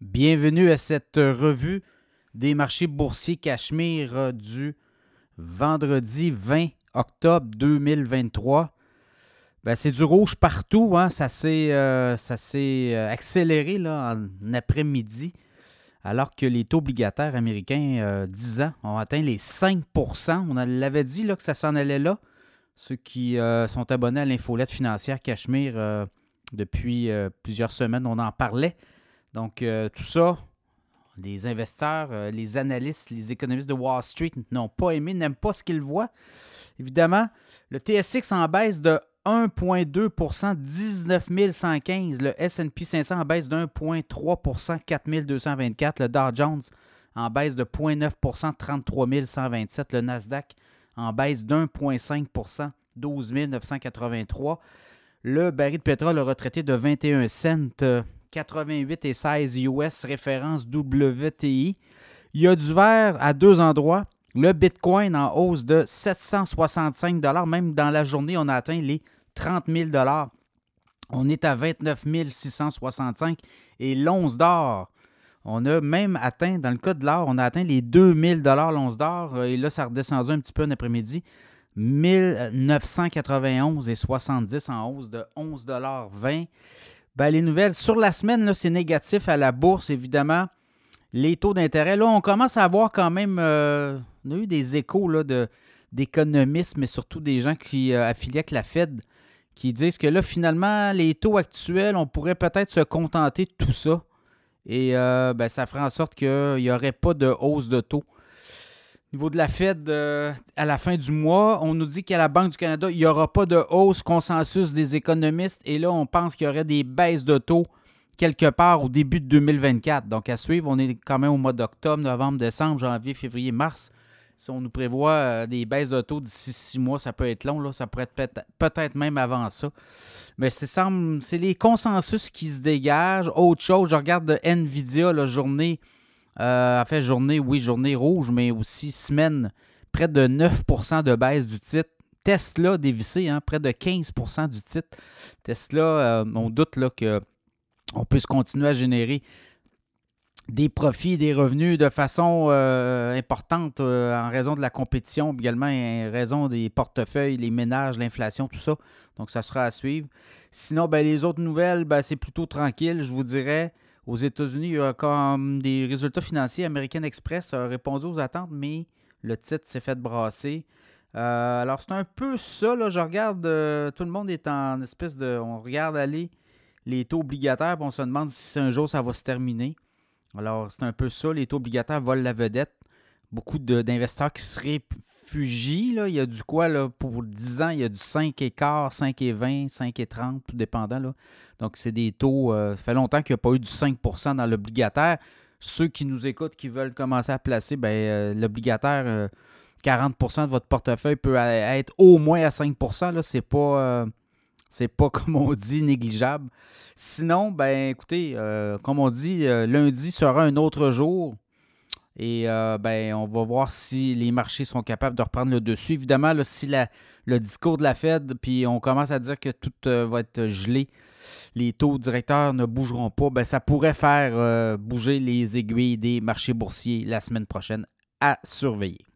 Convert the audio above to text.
Bienvenue à cette revue des marchés boursiers Cachemire euh, du vendredi 20 octobre 2023. Ben, c'est du rouge partout. Hein? Ça s'est euh, euh, accéléré là, en après-midi, alors que les taux obligataires américains 10 ans ont atteint les 5% On l'avait dit là, que ça s'en allait là. Ceux qui sont abonnés à l'infolette financière Cachemire depuis plusieurs semaines, on en parlait. Donc, euh, tout ça, les investisseurs, euh, les analystes, les économistes de Wall Street n'ont pas aimé, n'aiment pas ce qu'ils voient. Évidemment, le TSX en baisse de 1,2% 19 115. Le SP 500 en baisse de 1,3% 4 224. Le Dow Jones en baisse de 0,9% 33 127. Le Nasdaq en baisse de 1,5% 12 983. Le baril de pétrole a retraité de 21 cents euh, 88 et 16 US, référence WTI. Il y a du vert à deux endroits. Le Bitcoin en hausse de 765 Même dans la journée, on a atteint les 30 000 On est à 29 665 et l'once d'or. On a même atteint, dans le cas de l'or, on a atteint les 2000 l'once d'or. Et là, ça a un petit peu en après-midi. 1991 et 70 en hausse de 11,20 ben, les nouvelles sur la semaine, c'est négatif à la bourse, évidemment. Les taux d'intérêt, là, on commence à avoir quand même. Euh, on a eu des échos d'économistes, mais surtout des gens qui euh, affilient avec la Fed, qui disent que là, finalement, les taux actuels, on pourrait peut-être se contenter de tout ça. Et euh, ben, ça ferait en sorte qu'il n'y aurait pas de hausse de taux niveau de la Fed, euh, à la fin du mois, on nous dit qu'à la Banque du Canada, il n'y aura pas de hausse consensus des économistes. Et là, on pense qu'il y aurait des baisses de taux quelque part au début de 2024. Donc, à suivre, on est quand même au mois d'octobre, novembre, décembre, janvier, février, mars. Si on nous prévoit euh, des baisses de taux d'ici six mois, ça peut être long. Là. Ça pourrait être peut-être même avant ça. Mais c'est les consensus qui se dégagent. Autre chose, je regarde Nvidia, la journée euh, fait, journée, oui, journée rouge, mais aussi semaine, près de 9% de baisse du titre. Tesla dévissé, hein, près de 15% du titre. Tesla, euh, on doute là, qu'on puisse continuer à générer des profits, des revenus de façon euh, importante en raison de la compétition, également en raison des portefeuilles, les ménages, l'inflation, tout ça. Donc, ça sera à suivre. Sinon, ben, les autres nouvelles, ben, c'est plutôt tranquille, je vous dirais. Aux États-Unis, il y a comme des résultats financiers. American Express a répondu aux attentes, mais le titre s'est fait brasser. Euh, alors, c'est un peu ça. Là, je regarde, euh, tout le monde est en espèce de. On regarde aller les taux obligataires, puis on se demande si un jour ça va se terminer. Alors, c'est un peu ça. Les taux obligataires volent la vedette. Beaucoup d'investisseurs qui seraient Là. Il y a du quoi pour 10 ans, il y a du 5 et quart, 5 et 20, 5 et 30, tout dépendant. Donc, c'est des taux. Euh, ça fait longtemps qu'il n'y a pas eu du 5% dans l'obligataire. Ceux qui nous écoutent, qui veulent commencer à placer, ben, euh, l'obligataire, 40% euh, de votre portefeuille peut être au moins à 5% Ce C'est pas. c'est pas, comme on dit, négligeable. Sinon, ben écoutez, comme on dit, lundi sera un autre jour. Et euh, ben, on va voir si les marchés sont capables de reprendre le dessus. Évidemment, si le discours de la Fed, puis on commence à dire que tout euh, va être gelé, les taux directeurs ne bougeront pas, ben, ça pourrait faire euh, bouger les aiguilles des marchés boursiers la semaine prochaine à surveiller.